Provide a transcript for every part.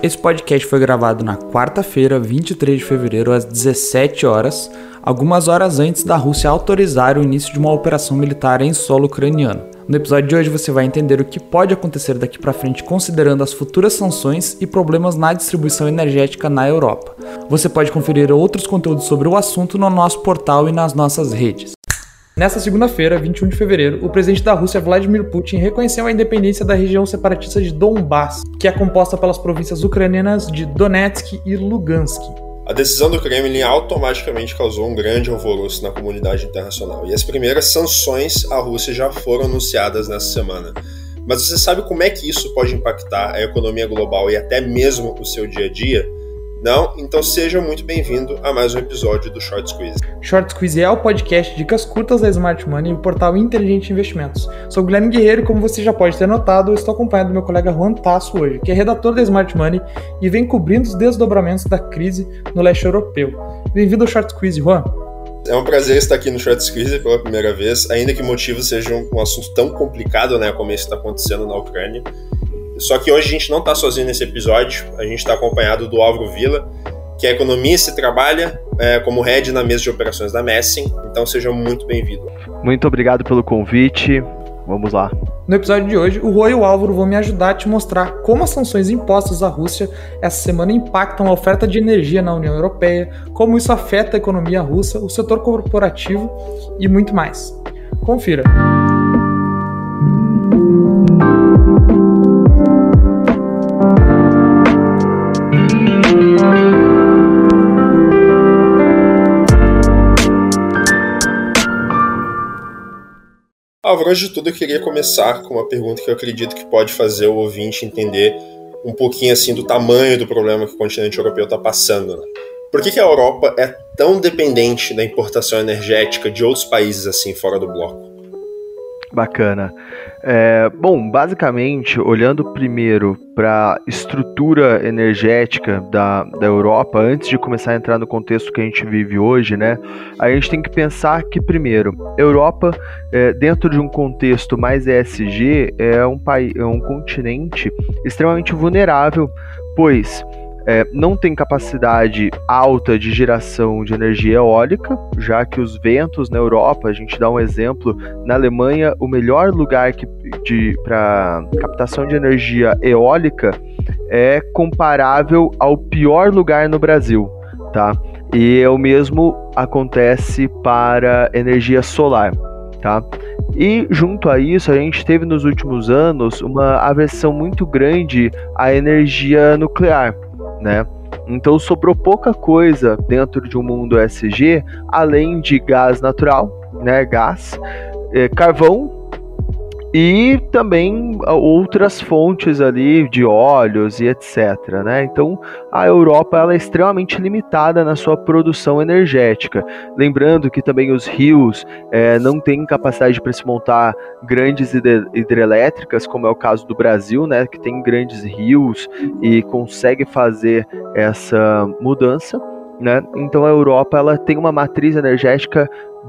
Esse podcast foi gravado na quarta-feira, 23 de fevereiro, às 17 horas, algumas horas antes da Rússia autorizar o início de uma operação militar em solo ucraniano. No episódio de hoje você vai entender o que pode acontecer daqui para frente considerando as futuras sanções e problemas na distribuição energética na Europa. Você pode conferir outros conteúdos sobre o assunto no nosso portal e nas nossas redes. Nesta segunda-feira, 21 de fevereiro, o presidente da Rússia, Vladimir Putin, reconheceu a independência da região separatista de Donbass, que é composta pelas províncias ucranianas de Donetsk e Lugansk. A decisão do Kremlin automaticamente causou um grande alvoroço na comunidade internacional, e as primeiras sanções à Rússia já foram anunciadas nessa semana. Mas você sabe como é que isso pode impactar a economia global e até mesmo o seu dia a dia? Não? Então seja muito bem-vindo a mais um episódio do Short Squeeze. Short Squeeze é o podcast de dicas curtas da Smart Money e o portal Inteligente Investimentos. Sou Guilherme Guerreiro e como você já pode ter notado, eu estou acompanhado do meu colega Juan Tasso hoje, que é redator da Smart Money e vem cobrindo os desdobramentos da crise no leste europeu. Bem-vindo ao Short Squeeze, Juan. É um prazer estar aqui no Short Squeeze pela primeira vez, ainda que motivos sejam um assunto tão complicado, né, como esse está acontecendo na Ucrânia. Só que hoje a gente não está sozinho nesse episódio, a gente está acompanhado do Álvaro Vila, que é economista e trabalha é, como head na mesa de operações da Messing. Então seja muito bem-vindo. Muito obrigado pelo convite. Vamos lá. No episódio de hoje, o Rui e o Álvaro vão me ajudar a te mostrar como as sanções impostas à Rússia essa semana impactam a oferta de energia na União Europeia, como isso afeta a economia russa, o setor corporativo e muito mais. Confira. Álvaro, antes de tudo eu queria começar com uma pergunta que eu acredito que pode fazer o ouvinte entender um pouquinho assim do tamanho do problema que o continente europeu está passando. Né? Por que, que a Europa é tão dependente da importação energética de outros países assim fora do bloco? Bacana. É, bom, basicamente, olhando primeiro para a estrutura energética da, da Europa, antes de começar a entrar no contexto que a gente vive hoje, né, a gente tem que pensar que, primeiro, Europa, é, dentro de um contexto mais ESG, é um, país, é um continente extremamente vulnerável, pois é, não tem capacidade alta de geração de energia eólica, já que os ventos na Europa, a gente dá um exemplo, na Alemanha, o melhor lugar para captação de energia eólica é comparável ao pior lugar no Brasil, tá? E é o mesmo acontece para energia solar, tá? E junto a isso, a gente teve nos últimos anos uma aversão muito grande à energia nuclear né? Então sobrou pouca coisa dentro de um mundo SG, além de gás natural, né, gás, é, carvão e também outras fontes ali de óleos e etc. Né? Então a Europa ela é extremamente limitada na sua produção energética. Lembrando que também os rios é, não têm capacidade para se montar grandes hidrelétricas, como é o caso do Brasil, né, que tem grandes rios e consegue fazer essa mudança. Né? Então a Europa ela tem uma matriz energética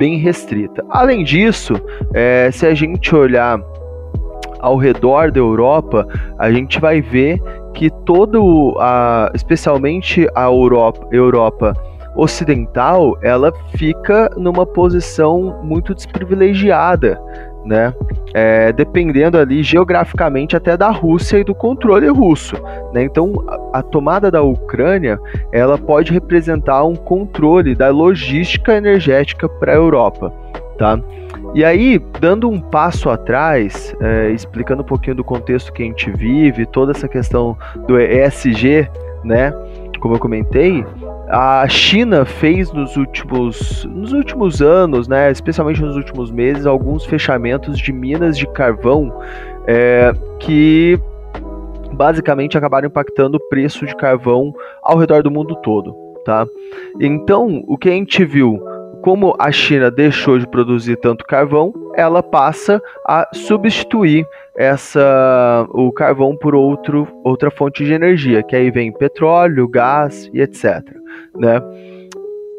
bem restrita. Além disso, é, se a gente olhar ao redor da Europa, a gente vai ver que todo, a, especialmente a Europa, Europa ocidental, ela fica numa posição muito desprivilegiada, né? É, dependendo ali geograficamente até da Rússia e do controle russo, né? Então a, tomada da Ucrânia ela pode representar um controle da logística energética para a Europa, tá? E aí, dando um passo atrás, é, explicando um pouquinho do contexto que a gente vive, toda essa questão do ESG, né? Como eu comentei, a China fez nos últimos, nos últimos anos, né, especialmente nos últimos meses, alguns fechamentos de minas de carvão é, que basicamente acabaram impactando o preço de carvão ao redor do mundo todo, tá? Então, o que a gente viu como a China deixou de produzir tanto carvão, ela passa a substituir essa o carvão por outro, outra fonte de energia, que aí vem petróleo, gás e etc. Né?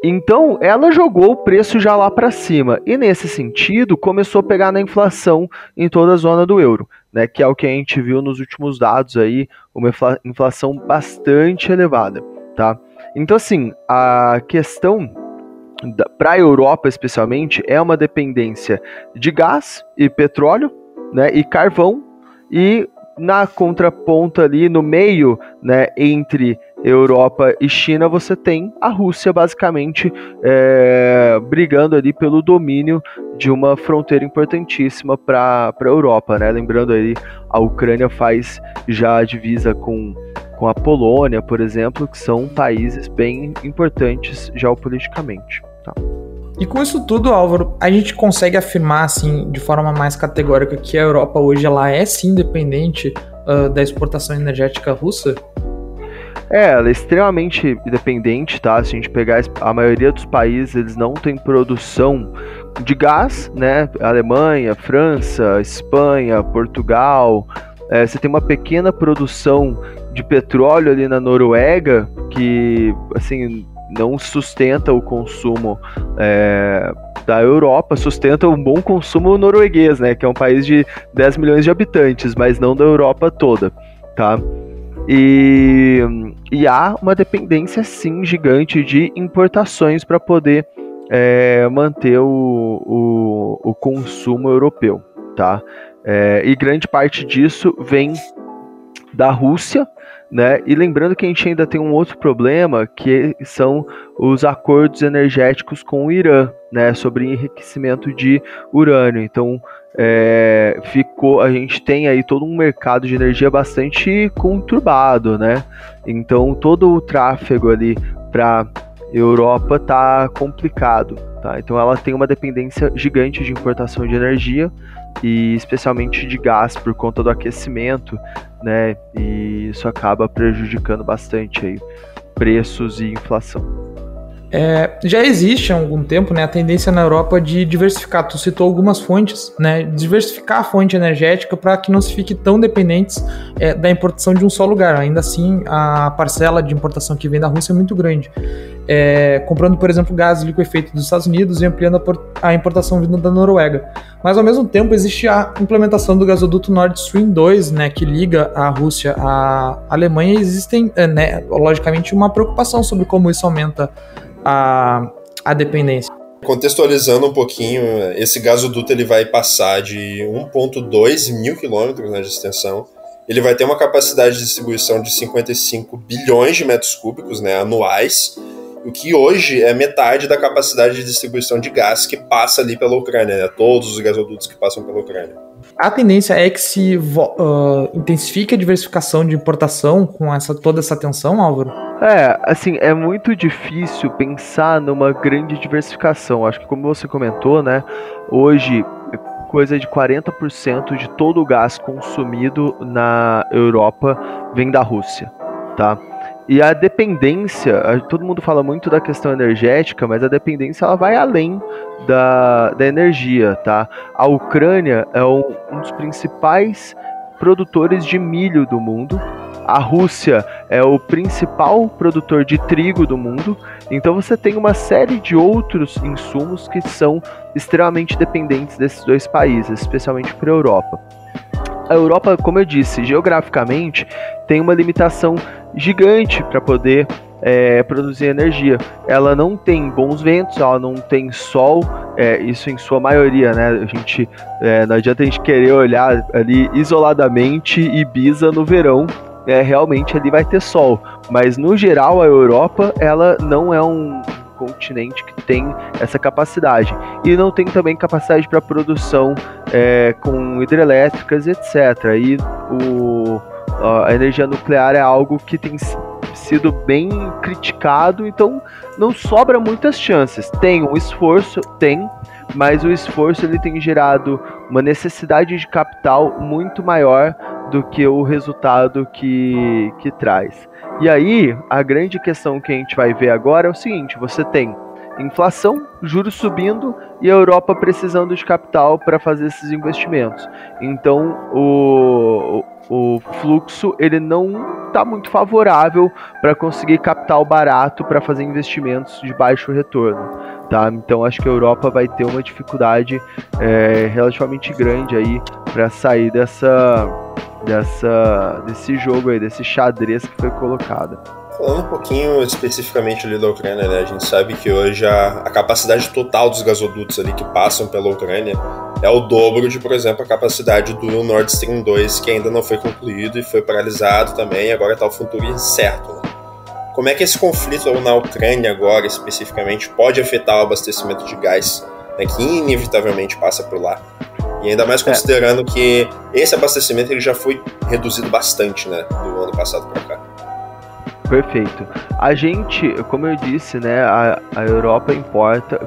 Então, ela jogou o preço já lá para cima e nesse sentido começou a pegar na inflação em toda a zona do euro. né, que é o que a gente viu nos últimos dados aí, uma inflação bastante elevada, tá? Então assim, a questão para a Europa especialmente é uma dependência de gás e petróleo, né, e carvão e na contraponta ali no meio, né, entre Europa e China, você tem a Rússia basicamente é, brigando ali pelo domínio de uma fronteira importantíssima para a Europa, né? Lembrando aí, a Ucrânia faz já a divisa com, com a Polônia, por exemplo, que são países bem importantes geopoliticamente. Tá? E com isso tudo, Álvaro, a gente consegue afirmar assim, de forma mais categórica que a Europa hoje ela é sim dependente uh, da exportação energética russa? É, ela é extremamente dependente, tá? Se a gente pegar a maioria dos países, eles não têm produção de gás, né? Alemanha, França, Espanha, Portugal. É, você tem uma pequena produção de petróleo ali na Noruega, que, assim, não sustenta o consumo é, da Europa, sustenta um bom consumo norueguês, né? Que é um país de 10 milhões de habitantes, mas não da Europa toda, tá? E, e há uma dependência, sim, gigante de importações para poder é, manter o, o, o, consumo europeu, tá? É, e grande parte disso vem da Rússia, né? E lembrando que a gente ainda tem um outro problema, que são os acordos energéticos com o Irã, né? Sobre enriquecimento de urânio. Então, é, ficou, a gente tem aí todo um mercado de energia bastante conturbado, né? Então todo o tráfego ali para Europa tá complicado, tá? Então ela tem uma dependência gigante de importação de energia e especialmente de gás por conta do aquecimento, né? E isso acaba prejudicando bastante aí preços e inflação. É, já existe há algum tempo né, a tendência na Europa de diversificar. Tu citou algumas fontes, né, diversificar a fonte energética para que não se fique tão dependentes é, da importação de um só lugar. Ainda assim, a parcela de importação que vem da Rússia é muito grande. É, comprando, por exemplo, gás liquefeito dos Estados Unidos e ampliando a, importação vinda da Noruega. Mas ao mesmo tempo existe a implementação do gasoduto Nord Stream 2, né, que liga a Rússia à Alemanha. E existem, é, né, logicamente, uma preocupação sobre como isso aumenta a, a dependência. Contextualizando um pouquinho, esse gasoduto ele vai passar de 1,2 mil quilômetros né, de extensão. Ele vai ter uma capacidade de distribuição de 55 bilhões de metros cúbicos né, anuais, o que hoje é metade da capacidade de distribuição de gás que passa ali pela Ucrânia, né, todos os gasodutos que passam pela Ucrânia. A tendência é que se uh, intensifique a diversificação de importação com essa, toda essa tensão, Álvaro? É, assim, é muito difícil pensar numa grande diversificação. Acho que como você comentou, né, hoje coisa de 40% de todo o gás consumido na Europa vem da Rússia, tá? E a dependência, todo mundo fala muito da questão energética, mas a dependência ela vai além da, da energia, tá? A Ucrânia é um, um dos principais produtores de milho do mundo, a Rússia é o principal produtor de trigo do mundo, então você tem uma série de outros insumos que são extremamente dependentes desses dois países, especialmente para a Europa. A Europa, como eu disse, geograficamente tem uma limitação gigante para poder é, produzir energia. Ela não tem bons ventos, ela não tem sol, é, isso em sua maioria, né? A gente é, não adianta a gente querer olhar ali isoladamente Ibiza no verão, é, realmente ali vai ter sol. Mas no geral a Europa ela não é um continente que tem essa capacidade e não tem também capacidade para produção é, com hidrelétricas, etc. E o, a energia nuclear é algo que tem sido bem criticado, então não sobra muitas chances. Tem um esforço, tem, mas o esforço ele tem gerado uma necessidade de capital muito maior do que o resultado que, que traz. E aí, a grande questão que a gente vai ver agora é o seguinte: você tem Inflação, juros subindo e a Europa precisando de capital para fazer esses investimentos. Então o, o fluxo ele não está muito favorável para conseguir capital barato para fazer investimentos de baixo retorno. Tá? Então acho que a Europa vai ter uma dificuldade é, relativamente grande aí para sair dessa, dessa, desse jogo aí, desse xadrez que foi colocado. Falando um pouquinho especificamente ali da Ucrânia, né? A gente sabe que hoje a, a, capacidade total dos gasodutos ali que passam pela Ucrânia é o dobro de, por exemplo, a capacidade do Nord Stream 2, que ainda não foi concluído e foi paralisado também, agora está o futuro incerto. Né? Como é que esse conflito na Ucrânia agora, especificamente, pode afetar o abastecimento de gás, né, que inevitavelmente passa por lá? E ainda mais é. considerando é. que esse abastecimento ele já foi reduzido bastante, né, do ano passado para cá. Perfeito. A gente, como eu disse, né, a, a Europa importa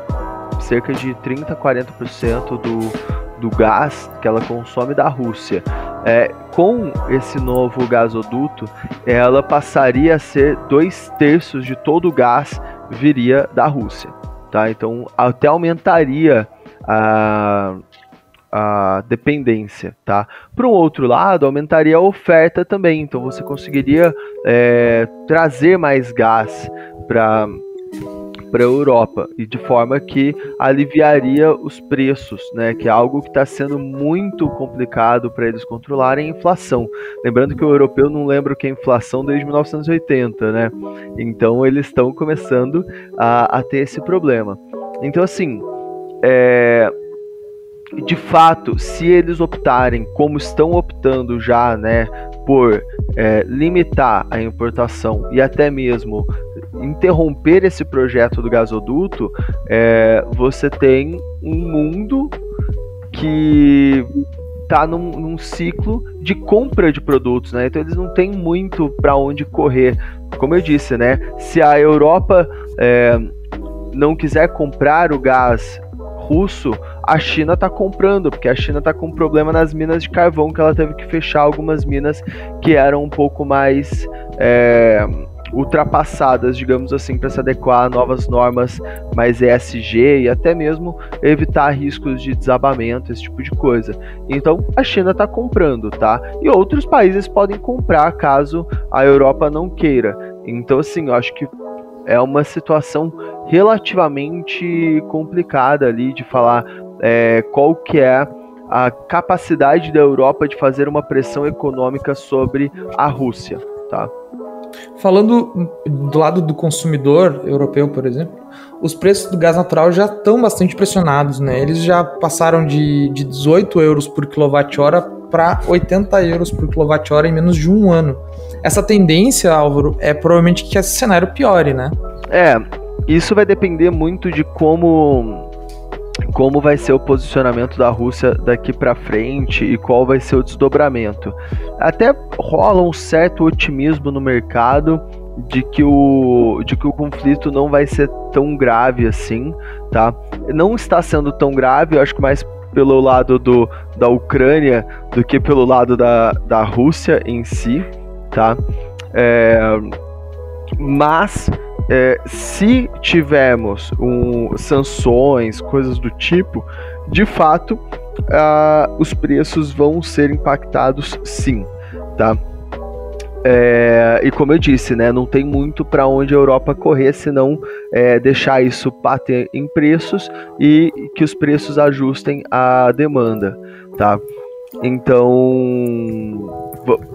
cerca de 30 40% do, do gás que ela consome da Rússia. É, com esse novo gasoduto, ela passaria a ser dois terços de todo o gás viria da Rússia. Tá? Então, até aumentaria a, a dependência, tá? Por um outro lado, aumentaria a oferta também, então você conseguiria é, trazer mais gás para para a Europa e de forma que aliviaria os preços, né? Que é algo que está sendo muito complicado para eles controlarem a inflação. Lembrando que o europeu não lembra o que é inflação desde 1980, né? Então eles estão começando a, a ter esse problema. Então assim, é, de fato, se eles optarem, como estão optando já, né, por é, limitar a importação e até mesmo interromper esse projeto do gasoduto, é, você tem um mundo que está num, num, ciclo de compra de produtos, né? Então eles não têm muito para onde correr. Como eu disse, né? Se a Europa é, não quiser comprar o gás russo, a China está comprando, porque a China está com problema nas minas de carvão, que ela teve que fechar algumas minas que eram um pouco mais é, ultrapassadas, digamos assim, para se adequar a novas normas mais ESG e até mesmo evitar riscos de desabamento, esse tipo de coisa. Então a China está comprando, tá? E outros países podem comprar caso a Europa não queira. Então, assim, eu acho que é uma situação relativamente complicada ali de falar é, qual que é a capacidade da Europa de fazer uma pressão econômica sobre a Rússia, tá? Falando do lado do consumidor europeu, por exemplo, os preços do gás natural já estão bastante pressionados, né? Eles já passaram de, de 18 euros por quilowatt-hora para 80 euros por quilowatt-hora em menos de um ano. Essa tendência, Álvaro, é provavelmente que esse cenário piore, né? É, isso vai depender muito de como como vai ser o posicionamento da Rússia daqui para frente e qual vai ser o desdobramento. Até rola um certo otimismo no mercado de que o de que o conflito não vai ser tão grave assim, tá? Não está sendo tão grave, eu acho que mais pelo lado do, da Ucrânia do que pelo lado da, da Rússia em si, tá? É, mas é, se tivermos um, sanções, coisas do tipo, de fato, uh, os preços vão ser impactados sim, tá? É, e como eu disse, né, não tem muito para onde a Europa correr, senão é, deixar isso bater em preços e que os preços ajustem a demanda, tá? Então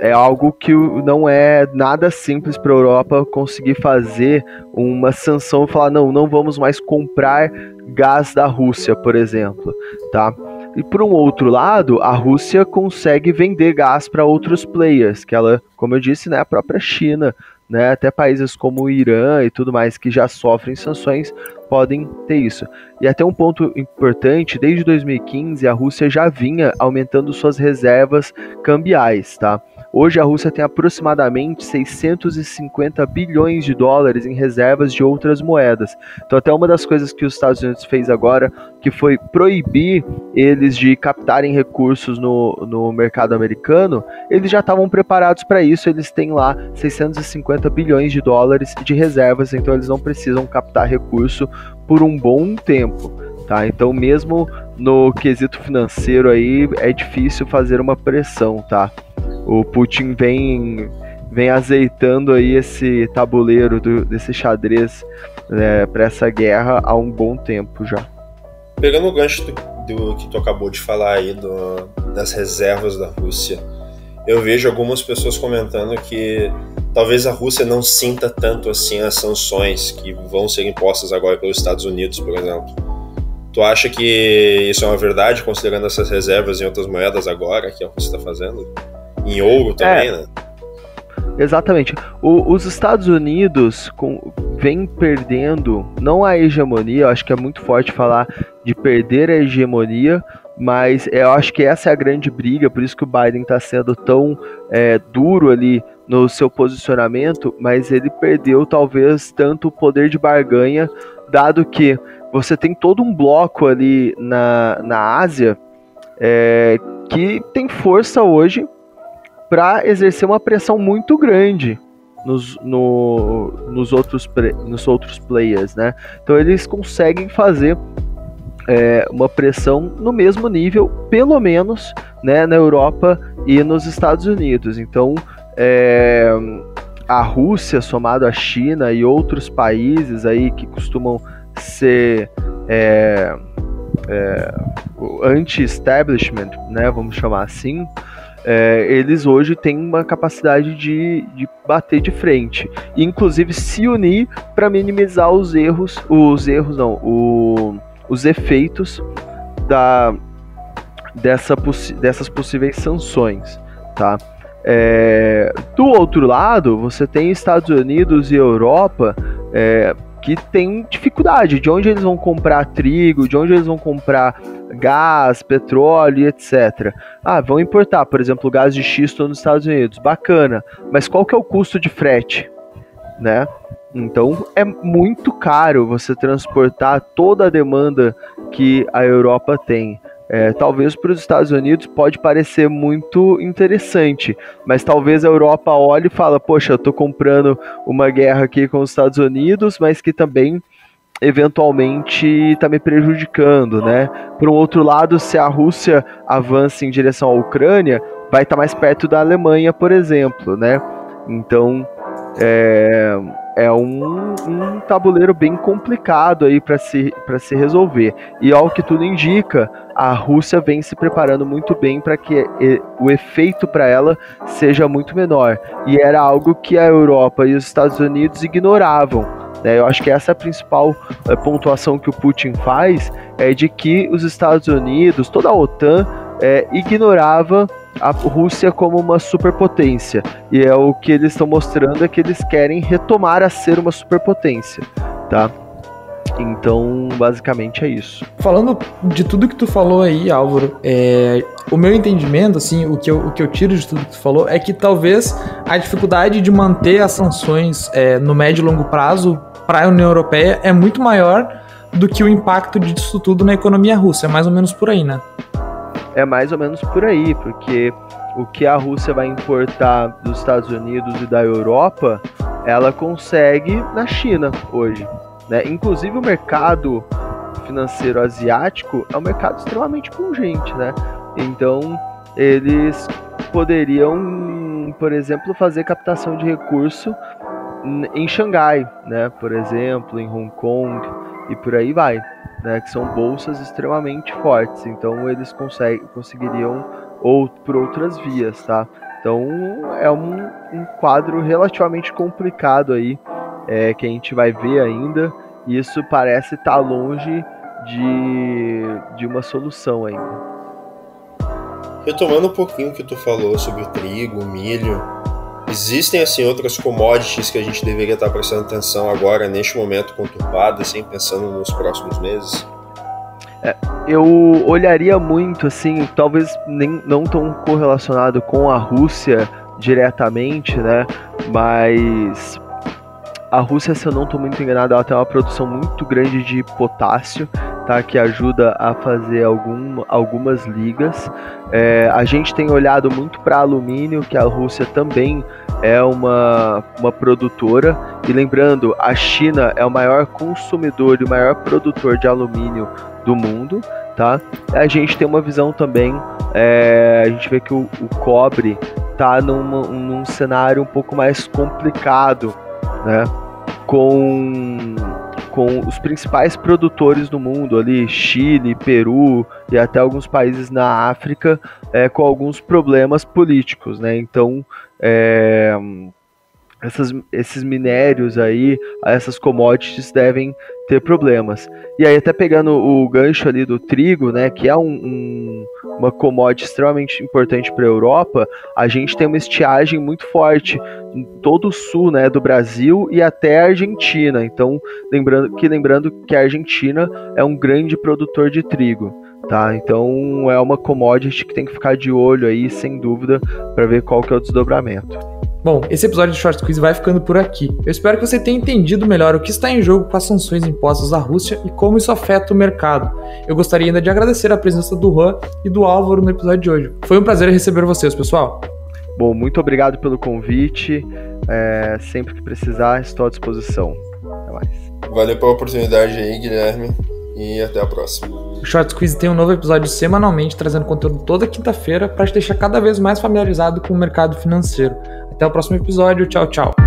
é algo que não é nada simples para a Europa conseguir fazer uma sanção e falar não, não vamos mais comprar gás da Rússia, por exemplo, tá? E por um outro lado, a Rússia consegue vender gás para outros players, que ela, como eu disse, né, a própria China, né, até países como o Irã e tudo mais que já sofrem sanções podem ter isso. E até um ponto importante, desde 2015 a Rússia já vinha aumentando suas reservas cambiais, tá? Hoje a Rússia tem aproximadamente 650 bilhões de dólares em reservas de outras moedas. Então até uma das coisas que os Estados Unidos fez agora, que foi proibir eles de captarem recursos no, no mercado americano, eles já estavam preparados para isso, eles têm lá 650 bilhões de dólares de reservas, então eles não precisam captar recurso por um bom tempo. Tá? Então, mesmo no quesito financeiro aí, é difícil fazer uma pressão, tá? O Putin vem, vem azeitando aí esse tabuleiro do, desse xadrez né, para essa guerra há um bom tempo já. Pegando o gancho do, do que tu acabou de falar aí do, das reservas da Rússia, eu vejo algumas pessoas comentando que talvez a Rússia não sinta tanto assim as sanções que vão ser impostas agora pelos Estados Unidos, por exemplo. Tu acha que isso é uma verdade, considerando essas reservas em outras moedas agora, que que você está fazendo? Em ouro também, é. né? Exatamente. O, os Estados Unidos com, vem perdendo, não a hegemonia, eu acho que é muito forte falar de perder a hegemonia, mas eu acho que essa é a grande briga, por isso que o Biden está sendo tão é, duro ali no seu posicionamento, mas ele perdeu talvez tanto o poder de barganha, dado que você tem todo um bloco ali na, na Ásia é, que tem força hoje para exercer uma pressão muito grande nos, no, nos, outros, nos outros players, né? Então eles conseguem fazer é, uma pressão no mesmo nível, pelo menos, né, na Europa e nos Estados Unidos. Então é, a Rússia, somado à China e outros países aí que costumam ser é, é, anti-establishment, né, vamos chamar assim, é, eles hoje têm uma capacidade de, de bater de frente, e, inclusive se unir para minimizar os erros, os erros não, o, os efeitos da, dessa, dessas possíveis sanções, tá? É, do outro lado, você tem Estados Unidos e Europa é, que tem dificuldade de onde eles vão comprar trigo, de onde eles vão comprar gás, petróleo, etc. Ah, vão importar, por exemplo, gás de xisto nos Estados Unidos, bacana. Mas qual que é o custo de frete, né? Então é muito caro você transportar toda a demanda que a Europa tem. É, talvez para os Estados Unidos pode parecer muito interessante, mas talvez a Europa olhe e fala, poxa, eu estou comprando uma guerra aqui com os Estados Unidos, mas que também eventualmente está me prejudicando, né? Por um outro lado, se a Rússia avança em direção à Ucrânia, vai estar tá mais perto da Alemanha, por exemplo, né? Então, é, é um, um tabuleiro bem complicado aí para se, se resolver. E ao que tudo indica, a Rússia vem se preparando muito bem para que o efeito para ela seja muito menor. E era algo que a Europa e os Estados Unidos ignoravam. Né? Eu acho que essa é a principal é, pontuação que o Putin faz, é de que os Estados Unidos, toda a OTAN, é, ignorava a Rússia como uma superpotência. E é o que eles estão mostrando é que eles querem retomar a ser uma superpotência, tá? Então, basicamente é isso. Falando de tudo que tu falou aí, Álvaro, é, o meu entendimento, assim, o que, eu, o que eu tiro de tudo que tu falou é que talvez a dificuldade de manter as sanções é, no médio e longo prazo para a União Europeia é muito maior do que o impacto disso tudo na economia russa. É mais ou menos por aí, né? é mais ou menos por aí, porque o que a Rússia vai importar dos Estados Unidos e da Europa, ela consegue na China hoje. Né? Inclusive o mercado financeiro asiático é um mercado extremamente pungente, né? Então eles poderiam, por exemplo, fazer captação de recurso em Xangai, né? Por exemplo, em Hong Kong e por aí vai né, que são bolsas extremamente fortes, então eles conseguem, conseguiriam ou por outras vias, tá? Então é um, um quadro relativamente complicado aí é, que a gente vai ver ainda. E isso parece estar tá longe de, de uma solução ainda. Retomando um pouquinho o que tu falou sobre trigo, milho, Existem assim outras commodities que a gente deveria estar prestando atenção agora neste momento conturbado, assim, pensando nos próximos meses? É, eu olharia muito assim, talvez nem não tão correlacionado com a Rússia diretamente, né? Mas a Rússia, se eu não estou muito enganado, ela tem uma produção muito grande de potássio, tá? Que ajuda a fazer algum, algumas ligas. É, a gente tem olhado muito para alumínio, que a Rússia também é uma, uma produtora. E lembrando, a China é o maior consumidor e o maior produtor de alumínio do mundo, tá? A gente tem uma visão também, é, a gente vê que o, o cobre tá numa, num cenário um pouco mais complicado, né? Com, com os principais produtores do mundo ali, Chile, Peru e até alguns países na África, é, com alguns problemas políticos, né? Então, é, essas, esses minérios aí, essas commodities devem ter problemas. E aí, até pegando o gancho ali do trigo, né, que é um, um, uma commodity extremamente importante para a Europa, a gente tem uma estiagem muito forte em todo o sul né, do Brasil e até a Argentina. Então, lembrando que, lembrando que a Argentina é um grande produtor de trigo. Tá, então é uma commodity que tem que ficar de olho aí, sem dúvida, para ver qual que é o desdobramento. Bom, esse episódio de Short Quiz vai ficando por aqui. Eu espero que você tenha entendido melhor o que está em jogo com as sanções impostas à Rússia e como isso afeta o mercado. Eu gostaria ainda de agradecer a presença do Juan e do Álvaro no episódio de hoje. Foi um prazer receber vocês, pessoal. Bom, muito obrigado pelo convite. É, sempre que precisar, estou à disposição. Até mais. Valeu pela oportunidade aí, Guilherme. E até a próxima. O Short Quiz tem um novo episódio semanalmente, trazendo conteúdo toda quinta-feira para te deixar cada vez mais familiarizado com o mercado financeiro. Até o próximo episódio. Tchau, tchau.